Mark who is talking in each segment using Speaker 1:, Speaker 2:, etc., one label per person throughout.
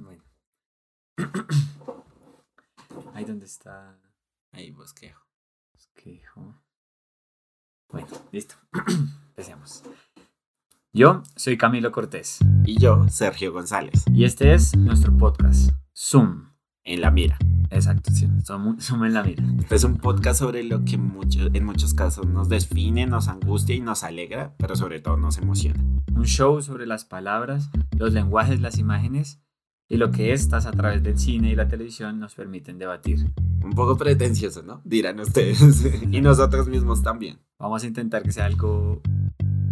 Speaker 1: Bueno. Ahí donde está.
Speaker 2: Ahí bosquejo.
Speaker 1: Bosquejo. Bueno, listo. Empecemos. Yo soy Camilo Cortés.
Speaker 2: Y yo, Sergio González.
Speaker 1: Y este es nuestro podcast, Zoom.
Speaker 2: En la mira.
Speaker 1: Exacto, sí, Zoom, Zoom en la mira.
Speaker 2: Este es un podcast sobre lo que mucho, en muchos casos nos define, nos angustia y nos alegra, pero sobre todo nos emociona.
Speaker 1: Un show sobre las palabras, los lenguajes, las imágenes y lo que estas a través del cine y la televisión nos permiten debatir.
Speaker 2: Un poco pretencioso, ¿no? Dirán ustedes. y nosotros mismos también.
Speaker 1: Vamos a intentar que sea algo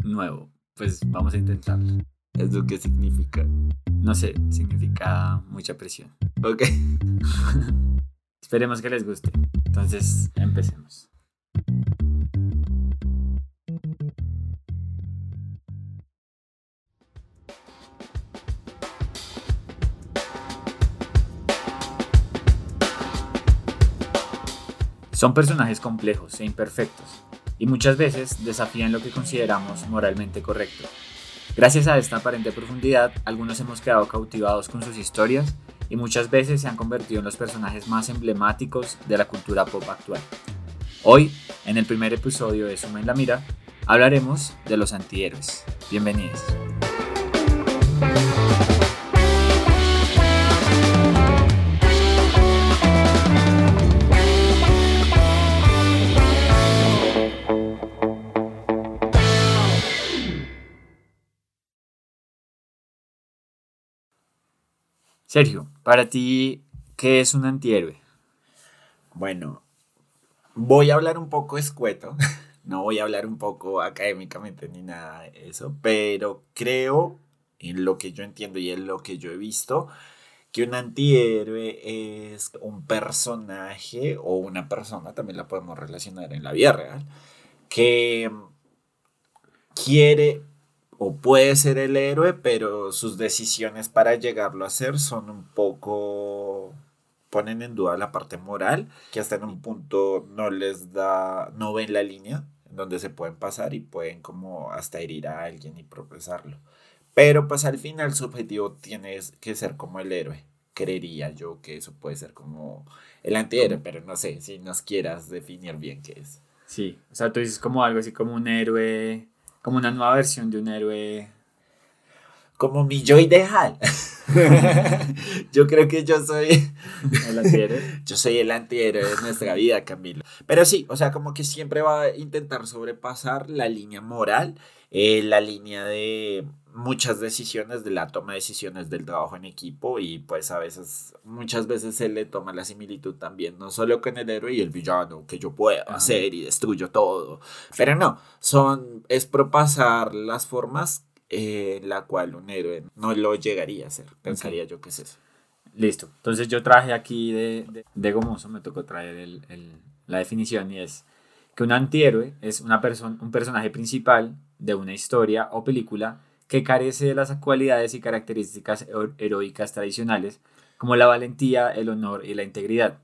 Speaker 1: nuevo. Pues vamos a intentarlo.
Speaker 2: ¿Eso qué significa?
Speaker 1: No sé, significa mucha presión.
Speaker 2: Ok.
Speaker 1: Esperemos que les guste. Entonces, empecemos. Son personajes complejos e imperfectos, y muchas veces desafían lo que consideramos moralmente correcto. Gracias a esta aparente profundidad, algunos hemos quedado cautivados con sus historias y muchas veces se han convertido en los personajes más emblemáticos de la cultura pop actual. Hoy, en el primer episodio de Suma en la Mira, hablaremos de los antihéroes. Bienvenidos. Sergio, para ti, ¿qué es un antihéroe?
Speaker 2: Bueno, voy a hablar un poco escueto, no voy a hablar un poco académicamente ni nada de eso, pero creo, en lo que yo entiendo y en lo que yo he visto, que un antihéroe es un personaje o una persona, también la podemos relacionar en la vida real, que quiere o puede ser el héroe, pero sus decisiones para llegarlo a ser son un poco ponen en duda la parte moral, que hasta en un punto no les da, no ven la línea en donde se pueden pasar y pueden como hasta herir a alguien y procesarlo. Pero pues al final su objetivo tiene que ser como el héroe. Creería yo que eso puede ser como el antihéroe, pero no sé si nos quieras definir bien qué es.
Speaker 1: Sí, o sea, tú dices como algo así como un héroe como una nueva versión de un héroe.
Speaker 2: Como mi yo ideal. yo creo que yo soy.
Speaker 1: El antihéroe.
Speaker 2: yo soy el antihéroe de nuestra vida, Camilo. Pero sí, o sea, como que siempre va a intentar sobrepasar la línea moral, eh, la línea de muchas decisiones, de la toma de decisiones del trabajo en equipo y pues a veces, muchas veces se le toma la similitud también, no solo con el héroe y el villano, que yo puedo hacer y destruyo todo, pero no, son, es propasar las formas en eh, la cual un héroe no lo llegaría a hacer, pensaría yo que es eso.
Speaker 1: Listo, entonces yo traje aquí de, de, Gomoso, me tocó traer el, el, la definición y es que un antihéroe es una persona, un personaje principal de una historia o película que carece de las cualidades y características heroicas tradicionales, como la valentía, el honor y la integridad.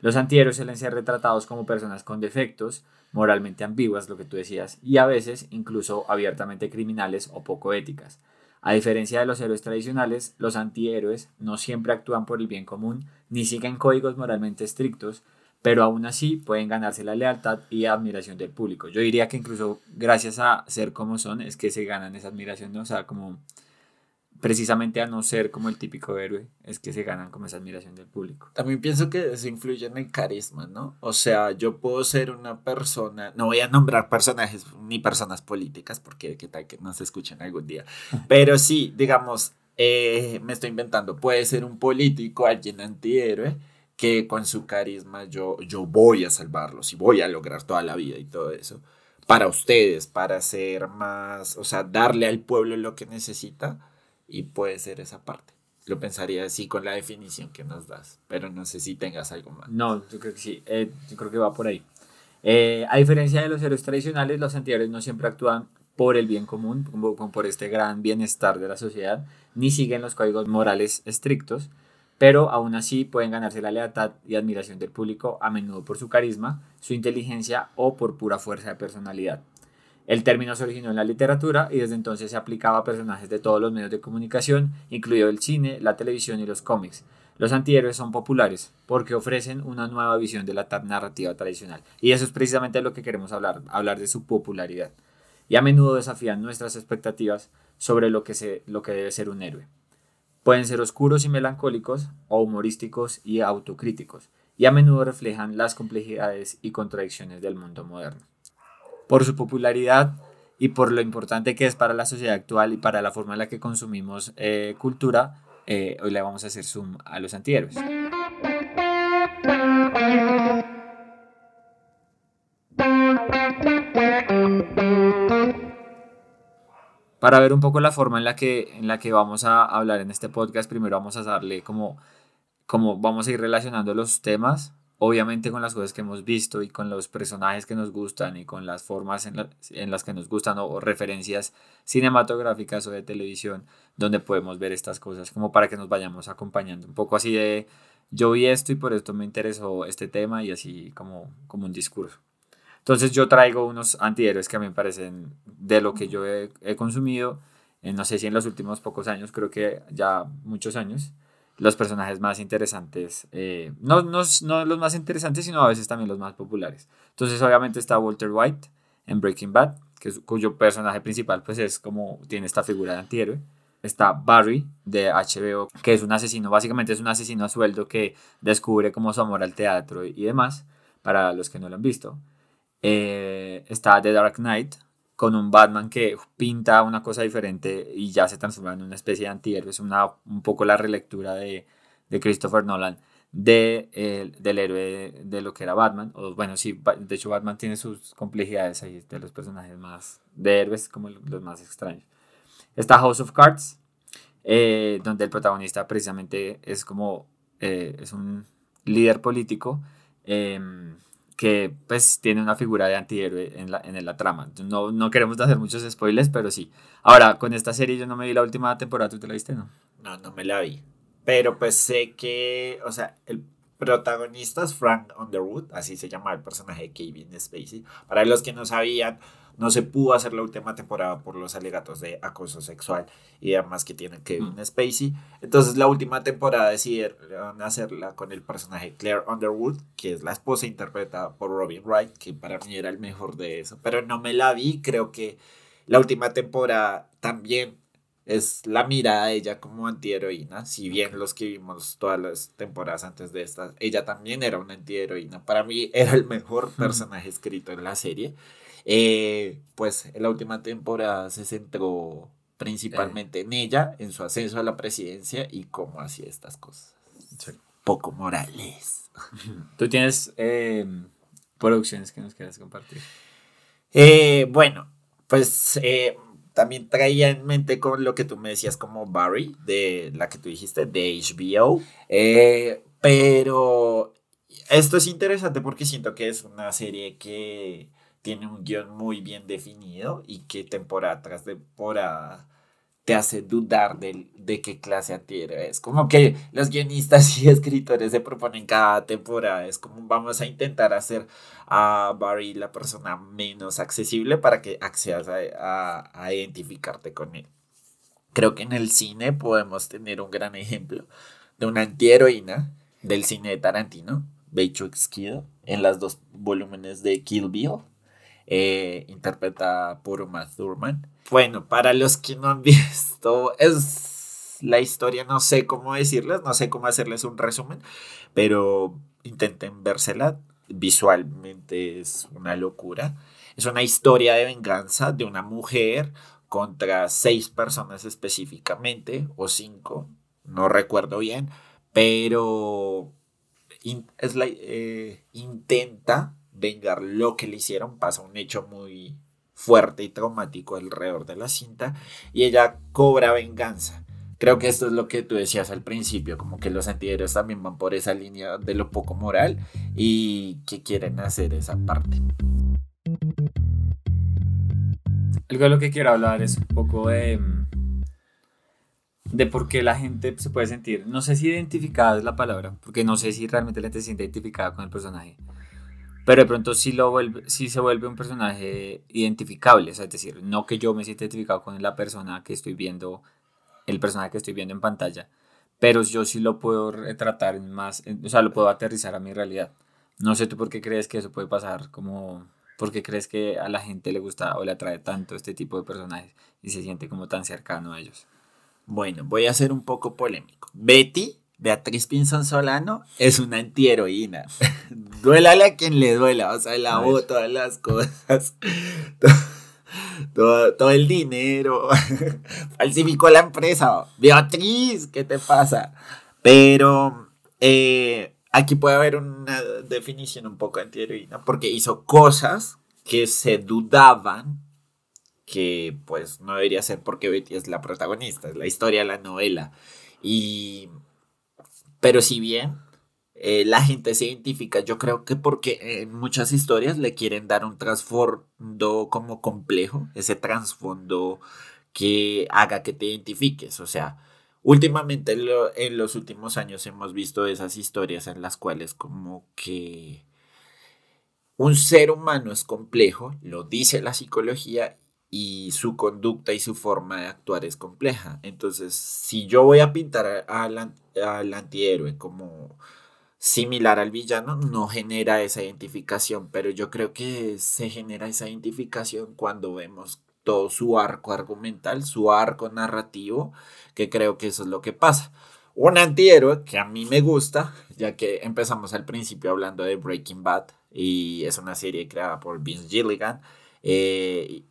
Speaker 1: Los antihéroes suelen ser retratados como personas con defectos, moralmente ambiguas, lo que tú decías, y a veces incluso abiertamente criminales o poco éticas. A diferencia de los héroes tradicionales, los antihéroes no siempre actúan por el bien común ni siguen códigos moralmente estrictos, pero aún así pueden ganarse la lealtad y admiración del público. Yo diría que incluso gracias a ser como son es que se ganan esa admiración, ¿no? O sea, como precisamente a no ser como el típico héroe, es que se ganan como esa admiración del público.
Speaker 2: También pienso que eso influye en el carisma, ¿no? O sea, yo puedo ser una persona, no voy a nombrar personajes ni personas políticas, porque qué tal que no se escuchen algún día, pero sí, digamos, eh, me estoy inventando, puede ser un político, alguien antihéroe, que con su carisma yo, yo voy a salvarlos y voy a lograr toda la vida y todo eso. Para ustedes, para ser más, o sea, darle al pueblo lo que necesita y puede ser esa parte. Lo pensaría así con la definición que nos das, pero no sé si tengas algo más.
Speaker 1: No, yo creo que sí, eh, yo creo que va por ahí. Eh, a diferencia de los héroes tradicionales, los antihéroes no siempre actúan por el bien común, por este gran bienestar de la sociedad, ni siguen los códigos morales estrictos, pero aún así pueden ganarse la lealtad y admiración del público a menudo por su carisma, su inteligencia o por pura fuerza de personalidad. El término se originó en la literatura y desde entonces se aplicaba a personajes de todos los medios de comunicación, incluido el cine, la televisión y los cómics. Los antihéroes son populares porque ofrecen una nueva visión de la narrativa tradicional. Y eso es precisamente lo que queremos hablar, hablar de su popularidad. Y a menudo desafían nuestras expectativas sobre lo que, se, lo que debe ser un héroe. Pueden ser oscuros y melancólicos o humorísticos y autocríticos, y a menudo reflejan las complejidades y contradicciones del mundo moderno. Por su popularidad y por lo importante que es para la sociedad actual y para la forma en la que consumimos eh, cultura, eh, hoy le vamos a hacer zoom a los antihéroes. Para ver un poco la forma en la que, en la que vamos a hablar en este podcast, primero vamos a darle como, como vamos a ir relacionando los temas, obviamente con las cosas que hemos visto y con los personajes que nos gustan y con las formas en, en las que nos gustan o, referencias cinematográficas o de televisión donde podemos ver estas cosas, como para que nos vayamos acompañando. Un poco así de, yo vi esto y por esto me interesó este tema y así como, como un discurso. Entonces yo traigo unos antihéroes que a mí me parecen de lo que yo he, consumido, no sé si en los últimos pocos años, creo que ya muchos años, los personajes más interesantes, eh, no, no, no, los más interesantes, sino a veces también los más populares. Entonces obviamente está Walter White en Breaking Bad, que cuyo personaje principal pues es como tiene esta figura de antihéroe. Está Barry de HBO, que es un asesino, básicamente es un asesino a sueldo que descubre como su amor al teatro y demás, para los que no lo han visto. Eh, está The Dark Knight, con un Batman que pinta una cosa diferente y ya se transforma en una especie de antihéroe. Es una, un poco la relectura de, de Christopher Nolan de, del héroe de, lo que era Batman. O, bueno, sí, de hecho Batman tiene sus complejidades ahí, de los personajes más de héroes como los más extraños. Está House of Cards, eh, donde el protagonista precisamente es como, eh, es un líder político. Que pues tiene una figura de antihéroe en la, en la trama. No, no queremos hacer muchos spoilers, pero sí. Ahora, con esta serie yo no me vi la última temporada, ¿tú te la viste, no?
Speaker 2: No, no me la vi. Pero pues sé que, o sea, el protagonista es Frank Underwood, así se llama el personaje de Kevin Spacey. Para los que no sabían, no se pudo hacer la última temporada por los alegatos de acoso sexual y además que tiene Kevin mm. Spacey. Entonces la última temporada decidieron hacerla con el personaje Claire Underwood, que es la esposa interpretada por Robin Wright, que para mí era el mejor de eso. Pero no me la vi, creo que la última temporada también es la mirada de ella como antiheroína, si bien los que vimos todas las temporadas antes de esta, ella también era una antiheroína. Para mí era el mejor personaje escrito en la serie. Eh, pues en la última temporada se centró principalmente en ella, en su ascenso a la presidencia y cómo hacía estas cosas. Poco morales.
Speaker 1: ¿Tú tienes em, producciones que nos quieras compartir?
Speaker 2: Eh, bueno, pues eh, también traía en mente con lo que tú me decías como Barry, de la que tú dijiste, de HBO. pero esto es interesante porque siento que es una serie que tiene un guion muy bien definido y que temporada tras temporada te hace dudar de, de qué clase antihéroe es. Como que los guionistas y escritores se proponen cada temporada. Es como vamos a intentar hacer a Barry la persona menos accesible para que accedas a, a, identificarte con él. Creo que en el cine podemos tener un gran ejemplo de una antiheroína del cine de Tarantino, Beatrix Kidd, en las dos volúmenes de Kill Bill eh, interpretada por Uma Thurman. Bueno, para los que no han visto, es la historia, no sé cómo decirles, no sé cómo hacerles un resumen, pero intenten vérsela. Visualmente es una locura. Es una historia de venganza de una mujer contra seis personas específicamente, o cinco, no recuerdo bien, pero es la, eh, intenta vengar lo que le hicieron, pasa un hecho muy fuerte y traumático alrededor de la cinta y ella cobra venganza. Creo que esto es lo que tú decías al principio, como que los antihéroes también van por esa línea de lo poco moral y que quieren hacer esa parte.
Speaker 1: Algo de lo que quiero hablar es un poco de, de por qué la gente se puede sentir, no sé si identificada es la palabra, porque no sé si realmente la gente se siente identificada con el personaje, pero de pronto sí, lo vuelve, sí se vuelve un personaje identificable, es decir, no que yo me sienta identificado con la persona que estoy viendo, el personaje que estoy viendo en pantalla, pero yo sí lo puedo retratar más, o sea, lo puedo aterrizar a mi realidad. No sé tú por qué crees que eso puede pasar, como, ¿por qué crees que a la gente le gusta o le atrae tanto este tipo de personajes y se siente como tan cercano a ellos?
Speaker 2: Bueno, voy a ser un poco polémico. Betty Beatriz Pinzón Solano es una antiheroína. Duélale a quien le duela, o sea, lavó todas las cosas, todo, el dinero, falsificó la empresa. Beatriz, ¿qué te pasa? Pero eh, aquí puede haber una definición un poco antiheroína porque hizo cosas que se dudaban que pues no debería ser porque Betty es la protagonista, es la historia de la novela. Y pero si bien eh, la gente se identifica, yo creo que porque en muchas historias le quieren dar un trasfondo como complejo, ese trasfondo que haga que te identifiques. O sea, últimamente en los últimos años hemos visto esas historias en las cuales como que un ser humano es complejo, lo dice la psicología, y su conducta y su forma de actuar es compleja. Entonces, si yo voy a pintar al, al antihéroe como similar al villano, no genera esa identificación, pero yo creo que se genera esa identificación cuando vemos todo su arco argumental, su arco narrativo, que creo que eso es lo que pasa. Un antihéroe que a mí me gusta, ya que empezamos al principio hablando de Breaking Bad y es una serie creada por Vince Gilligan. Eh,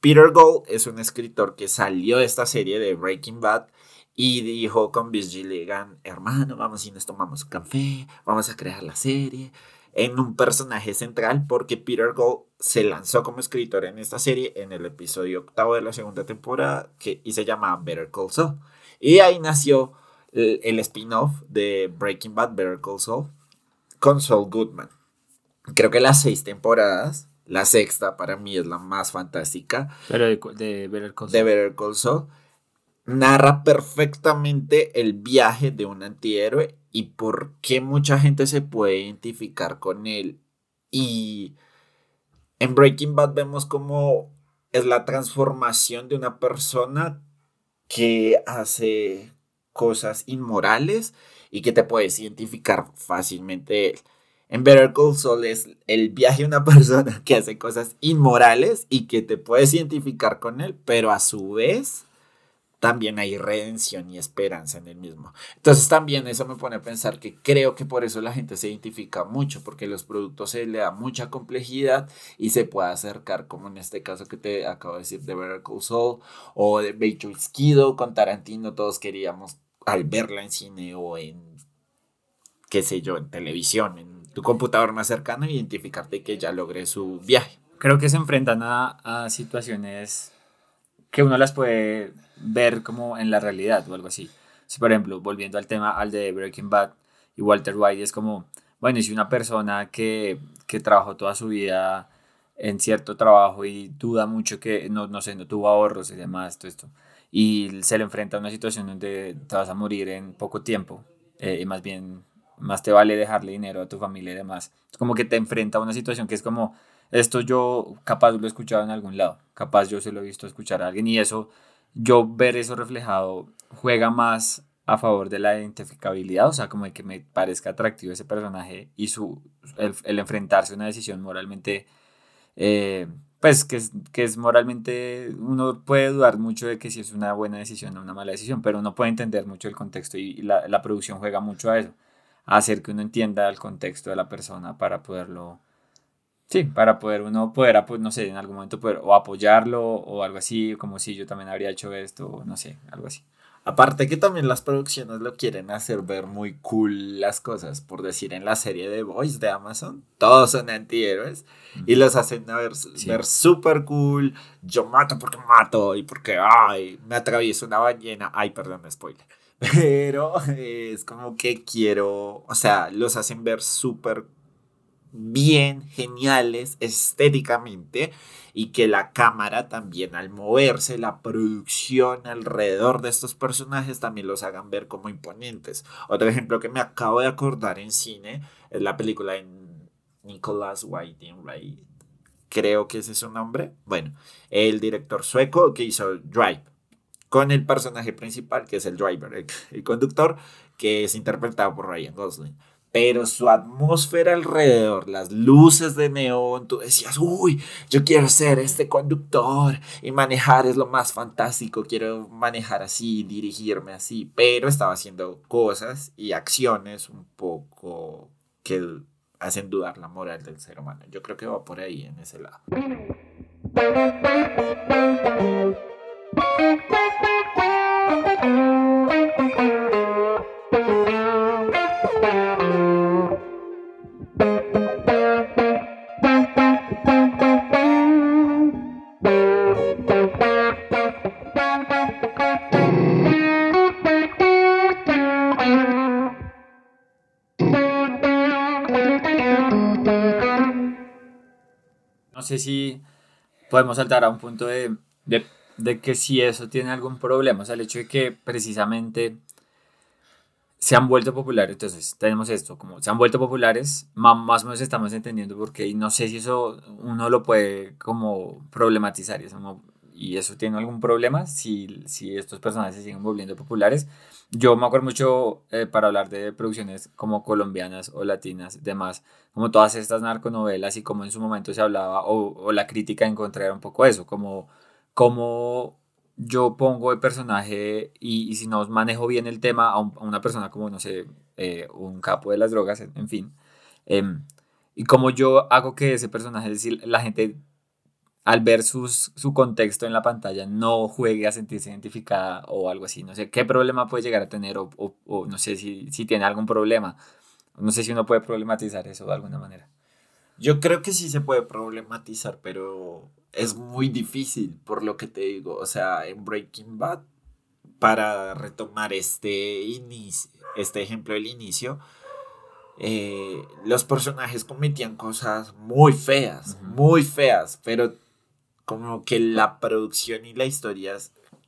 Speaker 2: Peter Gold es un escritor que salió de esta serie de Breaking Bad y dijo con Vince Gilligan, hermano, vamos y nos tomamos un café, vamos a crear la serie en un personaje central porque Peter Gold se lanzó como escritor en esta serie en el episodio octavo de la segunda temporada que, y se llama Better Call Saul. Y ahí nació el, el spin-off de Breaking Bad, Better Call Saul, con Saul Goodman. Creo que las seis temporadas la sexta para mí es la más fantástica.
Speaker 1: Pero de, Better Call
Speaker 2: Saul. De Better Call Saul. Narra perfectamente el viaje de un antihéroe y por qué mucha gente se puede identificar con él. Y en Breaking Bad vemos cómo es la transformación de una persona que hace cosas inmorales y que te puedes identificar fácilmente. En Better Call Saul es el viaje de una persona que hace cosas inmorales y que te puedes identificar con él, pero a su vez también hay redención y esperanza en el mismo. Entonces también eso me pone a pensar que creo que por eso la gente se identifica mucho, porque los productos se le da mucha complejidad y se puede acercar, como en este caso que te acabo de decir de Better Call Saul o de Matrix Kido con Tarantino, todos queríamos al verla en cine o en, qué sé yo, en televisión, en tu computador más cercano identificarte que ya logré su viaje.
Speaker 1: Creo que se enfrentan a, situaciones que uno las puede ver como en la realidad o algo así. Si, por ejemplo, volviendo al tema, al de Breaking Bad y Walter White, es como, bueno, si una persona que, que trabajó toda su vida en cierto trabajo y duda mucho que, no, no sé, no tuvo ahorros y demás, todo esto, y se le enfrenta a una situación donde te vas a morir en poco tiempo, eh, y más bien más te vale dejarle dinero a tu familia y demás. Es como que te enfrenta a una situación que es como, esto yo capaz lo he escuchado en algún lado, capaz yo se lo he visto escuchar a alguien y eso, yo ver eso reflejado juega más a favor de la identificabilidad, o sea, como de que me parezca atractivo ese personaje y su, el, enfrentarse a una decisión moralmente, eh, pues que es, que es moralmente, uno puede dudar mucho de que si es una buena decisión o una mala decisión, pero uno puede entender mucho el contexto y, la, la producción juega mucho a eso hacer que uno entienda el contexto de la persona para poderlo, sí, para poder uno poder, pues, no sé, en algún momento poder o apoyarlo o algo así, como si yo también habría hecho esto, o no sé, algo así.
Speaker 2: Aparte que también las producciones lo quieren hacer ver muy cool las cosas, por decir en la serie de Boys de Amazon, todos son antihéroes y los hacen ver, ver súper cool, yo mato porque mato y porque, ay, me atravieso una ballena, ay, perdón, spoiler. Pero es como que quiero, o sea, los hacen ver súper bien, geniales estéticamente y que la cámara también al moverse, la producción alrededor de estos personajes también los hagan ver como imponentes. Otro ejemplo que me acabo de acordar en cine es la película en Nicholas Winding creo que ese es su nombre. Bueno, el director sueco que hizo Drive, con el personaje principal, que es el driver, el, conductor, que es interpretado por Ryan Gosling. Pero su atmósfera alrededor, las luces de neón, tú decías, uy, yo quiero ser este conductor y manejar es lo más fantástico, quiero manejar así, dirigirme así, pero estaba haciendo cosas y acciones un poco que hacen dudar la moral del ser humano. Yo creo que va por ahí, en ese lado.
Speaker 1: Sé si podemos saltar a un punto de, de, que si eso tiene algún problema, o sea, el hecho de que precisamente se han vuelto populares, entonces tenemos esto, como se han vuelto populares, más, o menos estamos entendiendo porque y no sé si eso uno lo puede como problematizar y eso, y eso tiene algún problema si, si estos personajes se siguen volviendo populares. Yo me acuerdo mucho eh, para hablar de producciones como colombianas o latinas, demás, como todas estas narconovelas y como en su momento se hablaba, o, la crítica en contra era un poco eso, como, como yo pongo el personaje y, si no manejo bien el tema a, una persona como, no sé, eh, un capo de las drogas, en fin. Em, y como yo hago que ese personaje, es decir, la gente al ver sus, su contexto en la pantalla no juegue a sentirse identificada o algo así. No sé qué problema puede llegar a tener o, o, no sé si, si, tiene algún problema. No sé si uno puede problematizar eso de alguna manera.
Speaker 2: Yo creo que sí se puede problematizar, pero es muy difícil por lo que te digo. O sea, en Breaking Bad, para retomar este, inicio, este ejemplo del inicio, eh, los personajes cometían cosas muy feas, muy feas, pero como que la producción y la historia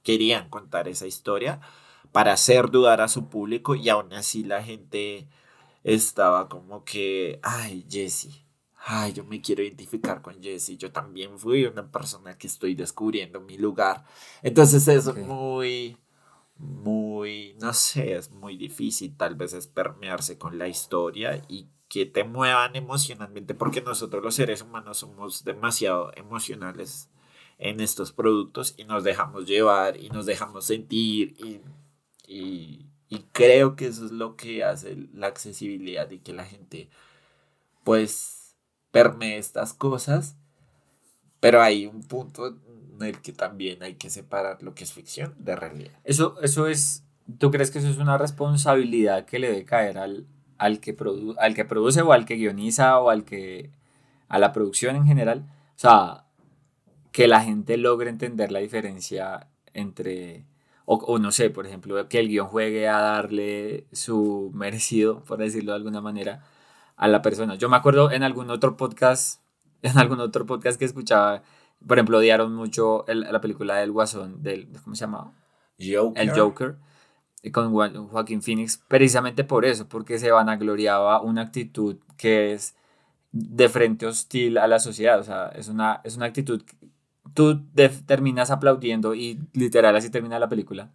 Speaker 2: querían contar esa historia para hacer dudar a su público y aún así la gente estaba como que, ay, Jesse, ay, yo me quiero identificar con Jesse, yo también fui una persona que estoy descubriendo mi lugar. Entonces es muy, muy, no sé, es muy difícil tal vez es permearse con la historia y que te muevan emocionalmente, porque nosotros los seres humanos somos demasiado emocionales en estos productos y nos dejamos llevar y nos dejamos sentir y, y, creo que eso es lo que hace la accesibilidad y que la gente pues permee estas cosas, pero hay un punto en el que también hay que separar lo que es ficción de realidad.
Speaker 1: Eso, eso es, ¿tú crees que eso es una responsabilidad que le debe caer al, al que, al que produce o al que guioniza o al que a la producción en general. O sea, que la gente logre entender la diferencia entre, o, no sé, por ejemplo, que el guion juegue a darle su merecido, por decirlo de alguna manera, a la persona. Yo me acuerdo en algún otro podcast, en algún otro podcast que escuchaba, por ejemplo, odiaron mucho la película del Guasón, del, ¿cómo se llamaba? El Joker con Joaquín Phoenix, precisamente por eso, porque se vanagloriaba una actitud que es de frente hostil a la sociedad, o sea, es una, es una actitud, tú terminas aplaudiendo y literal así termina la película,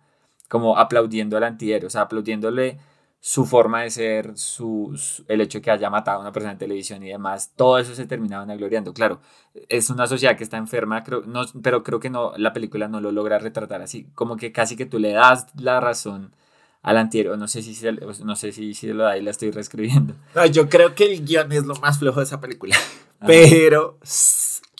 Speaker 1: como aplaudiendo al antihéroe, o sea, aplaudiéndole su forma de ser, su, el hecho de que haya matado a una persona en televisión y demás, todo eso se terminaba vanagloriando. Claro, es una sociedad que está enferma, creo, no, pero creo que no, la película no lo logra retratar así, como que casi que tú le das la razón al anterior, no sé si, no sé si, si lo da y la estoy reescribiendo.
Speaker 2: No, yo creo que el guion es lo más flojo de esa película, pero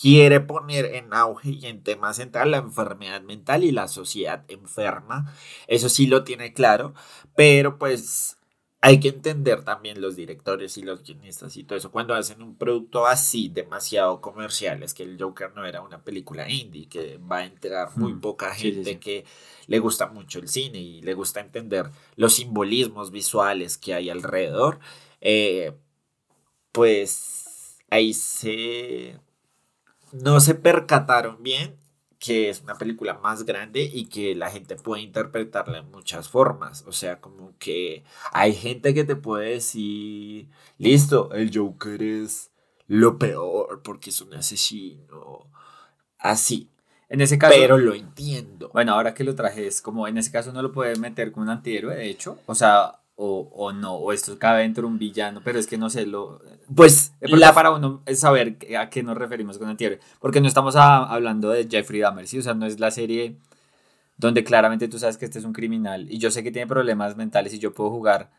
Speaker 2: quiere poner en auge y en tema central la enfermedad mental y la sociedad enferma. Eso sí lo tiene claro, pero pues hay que entender también los directores y los guionistas y todo eso cuando hacen un producto así demasiado comercial. Es que el Joker no era una película indie, que va a entrar muy mm, poca gente que le gusta mucho el cine y le gusta entender los simbolismos visuales que hay alrededor. Eh, pues ahí se no se percataron bien que es una película más grande y que la gente puede interpretarla en muchas formas. O sea, como que hay gente que te puede decir, listo, el Joker es lo peor porque es un asesino. Así.
Speaker 1: En ese caso.
Speaker 2: Pero lo entiendo.
Speaker 1: Bueno, ahora que lo traje, es como en ese caso no lo puede meter como un antihéroe, de hecho. O sea, o, o no, o esto cabe dentro de un villano, pero es que no sé, lo.
Speaker 2: Pues.
Speaker 1: La para uno es saber a qué nos referimos con antihéroe. Porque no estamos hablando de Jeffrey Dahmer, ¿sí? O sea, no es la serie donde claramente tú sabes que este es un criminal y yo sé que tiene problemas mentales y yo puedo jugar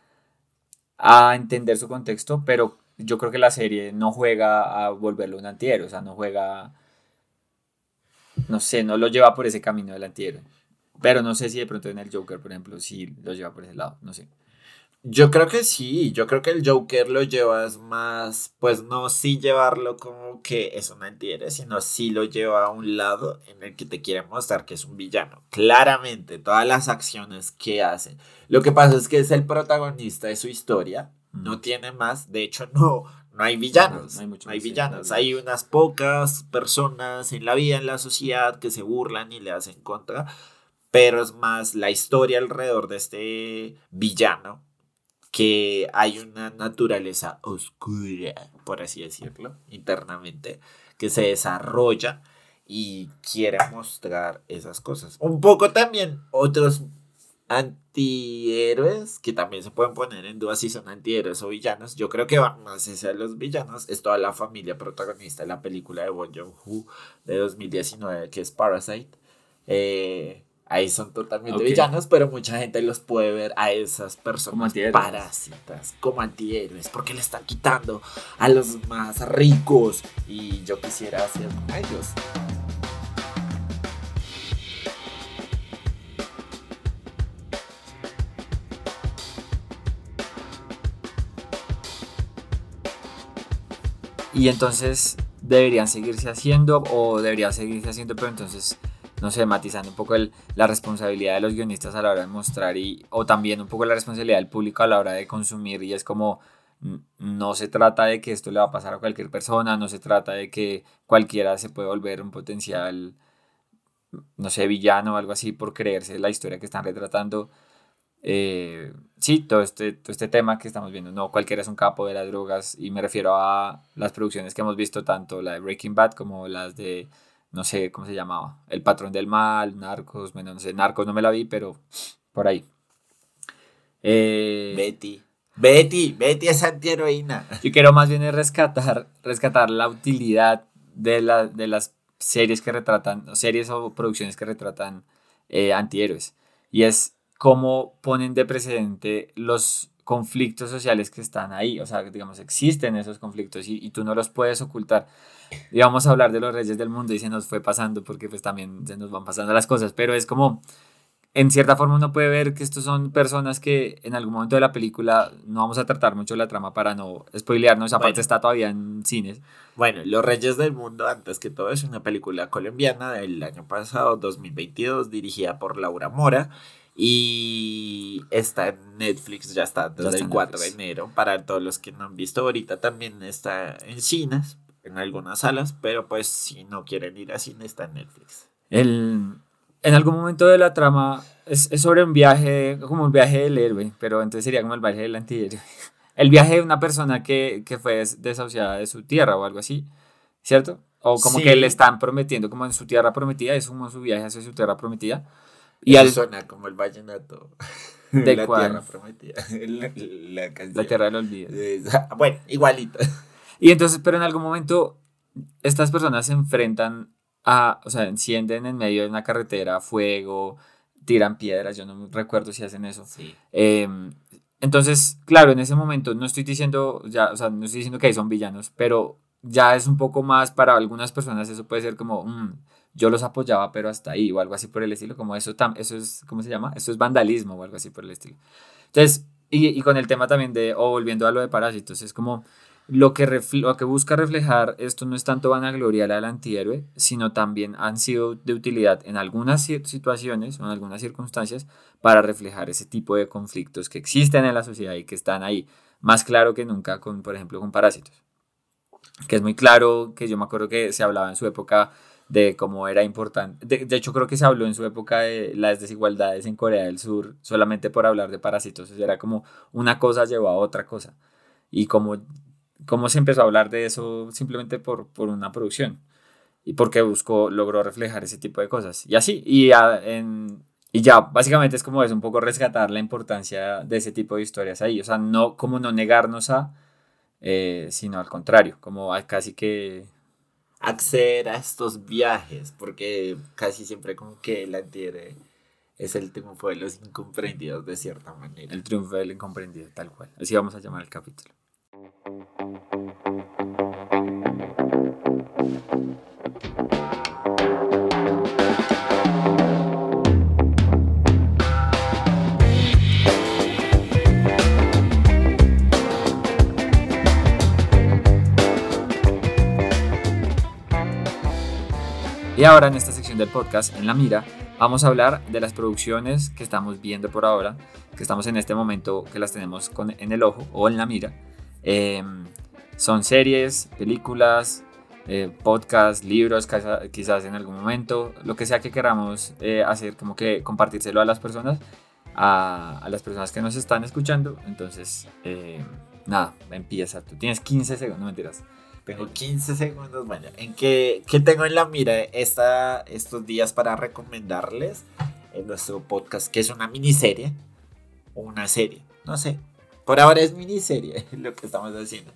Speaker 1: a entender su contexto, pero yo creo que la serie no juega a volverlo un antihéroe, o sea, no juega, no sé, no lo lleva por ese camino del antihéroe. Pero no sé si de pronto en el Joker, por ejemplo, sí lo lleva por ese lado, no sé.
Speaker 2: Yo creo que sí, yo creo que el Joker lo llevas más, pues no sí llevarlo como que es un antihéroe, sino sí lo lleva a un lado en el que te quiere mostrar que es un villano. Claramente, todas las acciones que hace. Lo que pasa es que es el protagonista de su historia, no tiene más, de hecho no, no hay villanos, no, hay, villanos, hay unas pocas personas en la vida, en la sociedad que se burlan y le hacen contra, pero es más la historia alrededor de este villano que hay una naturaleza oscura, por así decirlo, internamente, que se desarrolla y quiere mostrar esas cosas. Un poco también otros antihéroes que también se pueden poner en duda si son antihéroes o villanos. Yo creo que van más hacia los villanos. Es toda la familia protagonista de la película de Bon Joon-ho de 2019 que es Parasite. Eh, ahí son totalmente villanos, pero mucha gente los puede ver a esas personas como parásitas, como antihéroes, porque le están quitando a los más ricos. Y yo quisiera hacer como ellos.
Speaker 1: Y entonces deberían seguirse haciendo o debería seguirse haciendo, pero entonces no sé, matizando un poco el, la responsabilidad de los guionistas a la hora de mostrar y, o también un poco la responsabilidad del público a la hora de consumir y es como no se trata de que esto le va a pasar a cualquier persona, no se trata de que cualquiera se puede volver un potencial, no sé, villano o algo así por creerse la historia que están retratando. Eh, sí, todo este, todo este tema que estamos viendo, no cualquiera es un capo de las drogas y me refiero a las producciones que hemos visto, tanto la de Breaking Bad como las de no sé cómo se llamaba, El Patrón del Mal, Narcos, bueno, no sé, Narcos no me la vi, pero por ahí.
Speaker 2: Eh, Betty. Betty, Betty es antiheroína.
Speaker 1: Yo quiero más bien rescatar, rescatar la utilidad de, la, de las series que retratan, series o producciones que retratan eh, antihéroes. Y es cómo ponen de precedente los conflictos sociales que están ahí. O sea, digamos, existen esos conflictos y, y tú no los puedes ocultar íbamos a hablar de los reyes del mundo y se nos fue pasando porque pues también se nos van pasando las cosas, pero es como, en cierta forma uno puede ver que estos son personas que en algún momento de la película no vamos a tratar mucho la trama para no spoilearnos, esa parte está todavía en cines.
Speaker 2: Bueno, Los Reyes del Mundo, antes que todo, es una película colombiana del año pasado, 2022, dirigida por Laura Mora. Y está en Netflix, ya está desde el 4 de enero. Para todos los que no han visto ahorita, también está en cines en algunas salas, pero pues si no quieren ir a cine está en Netflix.
Speaker 1: El, en algún momento de la trama es, es, sobre un viaje, como un viaje del héroe, pero entonces sería como el viaje del antihéroe. El viaje de una persona que, que fue desahuciada de su tierra o algo así, ¿cierto? O como que le están prometiendo como en su tierra prometida, es como su viaje hacia su tierra prometida.
Speaker 2: Y al, suena como el vallenato. ¿De la tierra prometida.
Speaker 1: La, la, tierra del olvido.
Speaker 2: Bueno, igualito.
Speaker 1: Y entonces, pero en algún momento, estas personas se enfrentan a, o sea, encienden en medio de una carretera fuego, tiran piedras, yo no recuerdo si hacen eso. Sí. Em, entonces, claro, en ese momento no estoy diciendo, ya, o sea, no estoy diciendo que ahí son villanos, pero ya es un poco más para algunas personas, eso puede ser como, mm, yo los apoyaba, pero hasta ahí, o algo así por el estilo, como eso, eso es, ¿cómo se llama? Eso es vandalismo o algo así por el estilo. Entonces, y, y con el tema también de, o volviendo a lo de parásitos, es como, lo que, lo que busca reflejar esto no es tanto vanagloria al antihéroe, sino también han sido de utilidad en algunas situaciones o en algunas circunstancias para reflejar ese tipo de conflictos que existen en la sociedad y que están ahí, más claro que nunca con, por ejemplo, con parásitos. Que es muy claro, que yo me acuerdo que se hablaba en su época de cómo era importante. De, hecho, creo que se habló en su época de las desigualdades en Corea del Sur solamente por hablar de parásitos. era como una cosa llevó a otra cosa. Y como cómo se empezó a hablar de eso simplemente por, por una producción y porque buscó, logró reflejar ese tipo de cosas. Y así, y ya, en, y ya básicamente es como es un poco rescatar la importancia de ese tipo de historias ahí, o sea, no como no negarnos a, eh, sino al contrario, como casi que...
Speaker 2: Acceder a estos viajes, porque casi siempre como que la entiende es el triunfo de los incomprendidos de cierta manera.
Speaker 1: El triunfo del incomprendido, tal cual. Así vamos a llamar el capítulo. Y ahora en esta sección del podcast, en la mira, vamos a hablar de las producciones que estamos viendo por ahora, que estamos en este momento, que las tenemos con, en el ojo o en la mira. Em, son series, películas, eh, podcasts, libros, quizás en algún momento, lo que sea que queramos eh, hacer, como que compartírselo a las personas, a, las personas que nos están escuchando. Entonces, eh, nada, empieza. Tú tienes 15 segundos, no mentiras.
Speaker 2: Tengo 15 segundos, bueno, ¿en qué, qué tengo en la mira esta, estos días para recomendarles en nuestro podcast, que es una miniserie o una serie? No sé, por ahora es miniserie lo que estamos haciendo.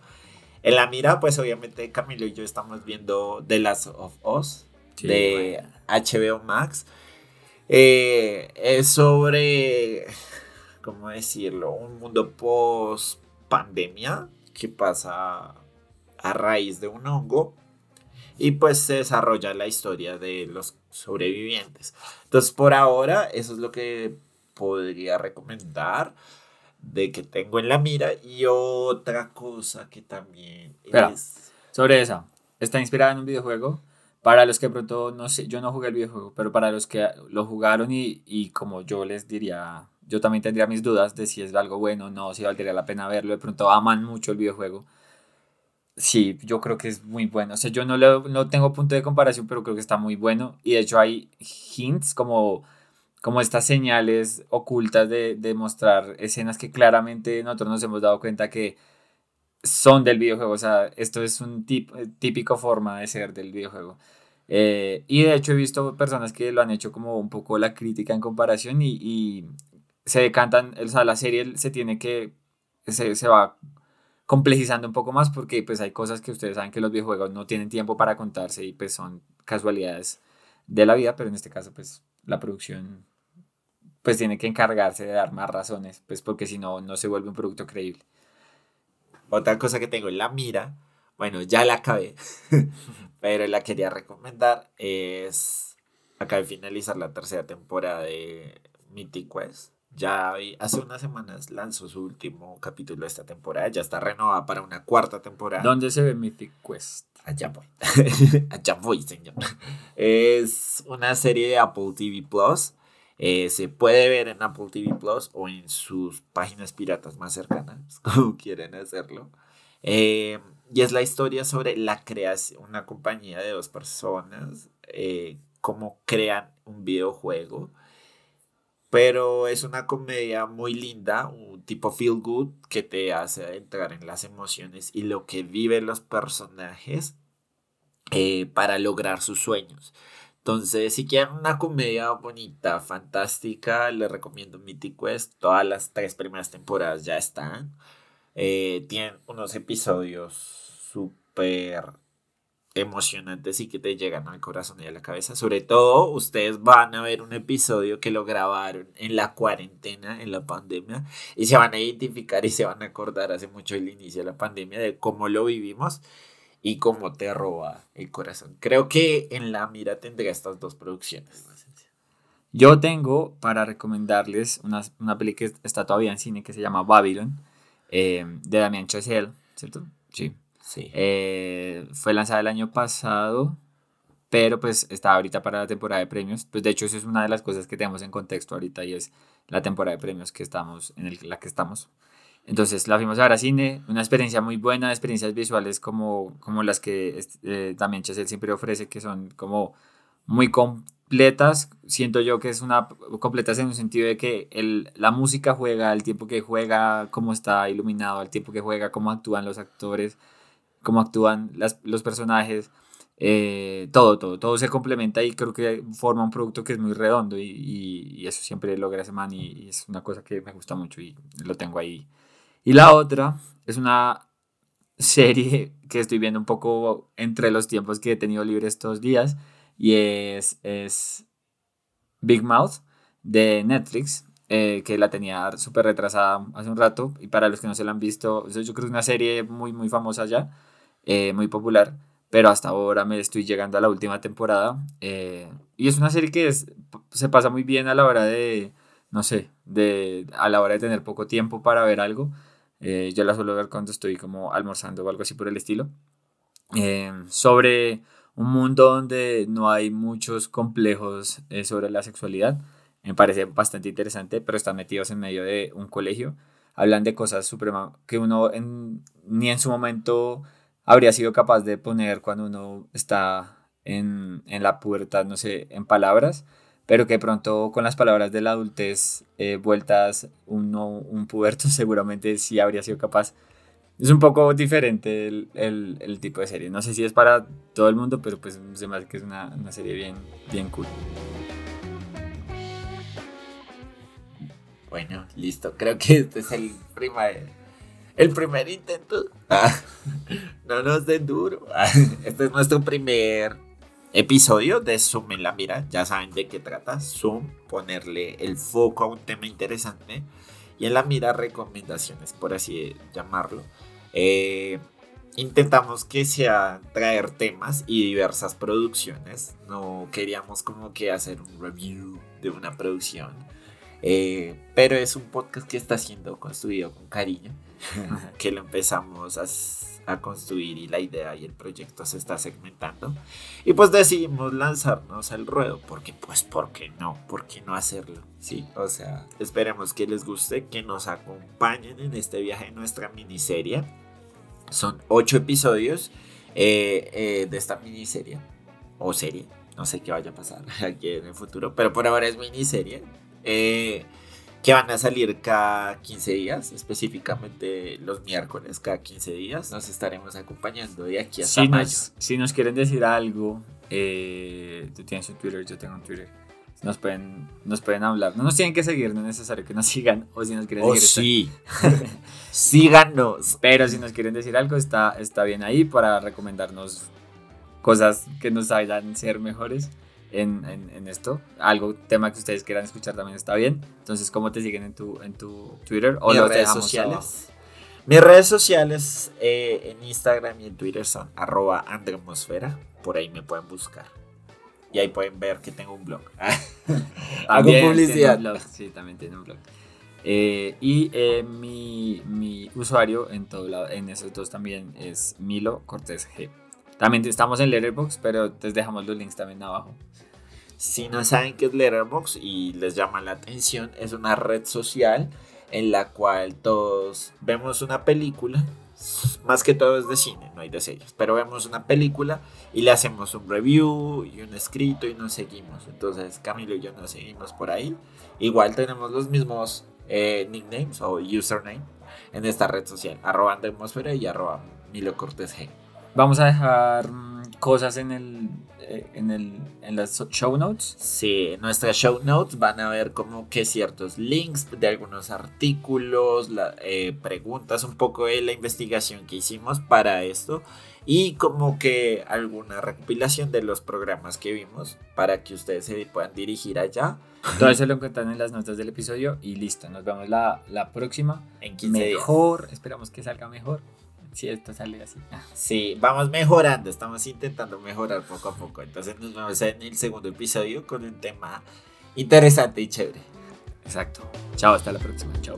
Speaker 2: En la mira, pues obviamente Camilo y yo estamos viendo The Last of Us de HBO Max. Eh, es sobre, ¿cómo decirlo? Un mundo post pandemia que pasa a raíz de un hongo y pues se desarrolla la historia de los sobrevivientes. Entonces por ahora eso es lo que podría recomendar de que tengo en la mira y otra cosa que también es...
Speaker 1: Sobre esa, está inspirada en un videojuego. Para los que pronto, no sé, yo no jugué el videojuego, pero para los que lo jugaron y, y como yo les diría, yo también tendría mis dudas de si es algo bueno o no, si valdría la pena verlo. De pronto aman mucho el videojuego Sí, yo creo que es muy bueno. O sea, yo no, lo, no tengo punto de comparación, pero creo que está muy bueno. Y de hecho hay hints como, como estas señales ocultas de, de mostrar escenas que claramente nosotros nos hemos dado cuenta que son del videojuego. O sea, esto es un tip, típico forma de ser del videojuego. Eh, y de hecho he visto personas que lo han hecho como un poco la crítica en comparación y, y se decantan, o sea, la serie se tiene que, se, se va complejizando un poco más porque pues hay cosas que ustedes saben que los videojuegos no tienen tiempo para contarse y pues son casualidades de la vida, pero en este caso pues la producción pues tiene que encargarse de dar más razones, pues porque si no, no se vuelve un producto creíble.
Speaker 2: Otra cosa que tengo en la mira, bueno, ya la acabé, pero la quería recomendar es, acabé de finalizar la tercera temporada de Mythic Quest ya hace unas semanas lanzó su último capítulo de esta temporada. Ya está renovada para una cuarta temporada.
Speaker 1: ¿Dónde se ve Mythic Quest?
Speaker 2: Allá voy. Allá voy, señor. Es una serie de Apple TV Plus. Eh, se puede ver en Apple TV Plus o en sus páginas piratas más cercanas, como quieren hacerlo. Eh, y es la historia sobre la creación, una compañía de dos personas, eh, cómo crean un videojuego pero es una comedia muy linda, un tipo feel good que te hace entrar en las emociones y lo que viven los personajes eh, para lograr sus sueños. Entonces, si quieren una comedia bonita, fantástica, les recomiendo Mythic Quest. Todas las tres primeras temporadas ya están. Eh, tienen unos episodios súper emocionantes y que te llegan al corazón y a la cabeza. Sobre todo, ustedes van a ver un episodio que lo grabaron en la cuarentena, en la pandemia, y se van a identificar y se van a acordar hace mucho el inicio de la pandemia de cómo lo vivimos y cómo te roba el corazón. Creo que en la mira tendría estas dos producciones.
Speaker 1: Yo tengo para recomendarles una, una película que está todavía en cine que se llama Babylon, eh, de Damien Chazelle, ¿cierto? Sí. Sí. Eh, fue lanzada el año pasado, pero pues está ahorita para la temporada de premios. Pues de hecho eso es una de las cosas que tenemos en contexto ahorita y es la temporada de premios que estamos, en el, la que estamos. Entonces la fuimos a ver a cine, una experiencia muy buena, experiencias visuales como, como las que eh, también Chesel siempre ofrece, que son como muy completas. Siento yo que es una completas en un sentido de que el, la música juega, el tiempo que juega, cómo está iluminado, el tiempo que juega, cómo actúan los actores, cómo actúan las, los personajes. Eh, todo, todo, todo se complementa y creo que forma un producto que es muy redondo y, y, eso siempre logra ese man y, es una cosa que me gusta mucho y lo tengo ahí. Y la otra es una serie que estoy viendo un poco entre los tiempos que he tenido libres estos días y es, es Big Mouth de Netflix. Eh, que la tenía súper retrasada hace un rato y para los que no se la han visto, yo creo que es una serie muy muy famosa ya, eh, muy popular pero hasta ahora me estoy llegando a la última temporada. Eh, y es una serie que es, se pasa muy bien a la hora de, no sé, de, a la hora de tener poco tiempo para ver algo. Eh, yo la suelo ver cuando estoy como almorzando o algo así por el estilo. Eh, sobre un mundo donde no hay muchos complejos sobre la sexualidad. Me parece bastante interesante, pero están metidos en medio de un colegio. Hablan de cosas suprema que uno ni en su momento habría sido capaz de poner cuando uno está en, la puerta, no sé, en palabras, pero que pronto con las palabras de la adultez eh, vueltas uno, un puberto seguramente sí habría sido capaz. Es un poco diferente el, tipo de serie. No sé si es para todo el mundo, pero pues se que es una, una serie bien, bien cool.
Speaker 2: Bueno, listo. Creo que este es el primer el primer intento. Ah, no nos den duro. Ah, este es nuestro primer episodio de Zoom en la mira. Ya saben de qué trata. Zoom, ponerle el foco a un tema interesante. Y en la mira recomendaciones, por así llamarlo. Eh, intentamos que sea traer temas y diversas producciones. No queríamos como que hacer un review de una producción. Eh, pero es un podcast que está siendo construido con cariño. que lo empezamos a, construir y la idea y el proyecto se está segmentando. Y pues decidimos lanzarnos al ruedo, porque pues, ¿por qué no? ¿Por qué no hacerlo? Sí, o sea, esperemos que les guste, que nos acompañen en este viaje en nuestra miniserie. Son ocho episodios eh, eh, de esta miniserie, o serie, no sé qué vaya a pasar aquí en el futuro, pero por ahora es miniserie. Eh, que van a salir cada 15 días, específicamente los miércoles cada 15 días. Nos estaremos acompañando de aquí hasta
Speaker 1: si
Speaker 2: mayo.
Speaker 1: Nos, si nos quieren decir algo, eh, tú tienes un Twitter, yo tengo un Twitter. Nos pueden, nos pueden hablar. No nos tienen que seguir, no es necesario que nos sigan. O si nos quieren
Speaker 2: oh, sí. Síganos.
Speaker 1: Pero si nos quieren decir algo, está, está bien ahí para recomendarnos cosas que nos hagan ser mejores en, en, esto. Algo, tema que ustedes quieran escuchar también está bien. Entonces, ¿cómo te siguen en tu, en tu Twitter
Speaker 2: o las redes sociales? Mis redes sociales eh, en Instagram y en Twitter son arroba andremosfera. Por ahí me pueden buscar. Y ahí pueden ver que tengo un blog.
Speaker 1: Hago publicidad. Sí, también tiene un blog. Eh, y eh, mi, mi, usuario en todo lado, en esos dos también es Milo Cortés G. También estamos en Letterboxd, pero les dejamos los links también abajo.
Speaker 2: Si no saben qué es Letterboxd y les llama la atención, es una red social en la cual todos vemos una película, más que todo es de cine, no hay de series, pero vemos una película y le hacemos un review y un escrito y nos seguimos. Entonces Camilo y yo nos seguimos por ahí. Igual tenemos los mismos eh, nicknames o username en esta red social, arroba atmósfera y arroba Milo Cortés G.
Speaker 1: Vamos a dejar mm, cosas en el eh, en, el, en las show notes.
Speaker 2: Sí, en nuestras show notes van a ver como que ciertos links de algunos artículos, eh, preguntas, un poco de la investigación que hicimos para esto y como que alguna recopilación de los programas que vimos para que ustedes se puedan dirigir allá.
Speaker 1: Todo eso lo encuentran en las notas del episodio y listo, nos vemos la, la próxima. En 15 mejor, esperamos que salga mejor si esto sale así.
Speaker 2: Sí, vamos mejorando, estamos intentando mejorar poco a poco. Entonces nos vemos en el segundo episodio con un tema interesante y chévere.
Speaker 1: Exacto. Chao, hasta la próxima. Chao.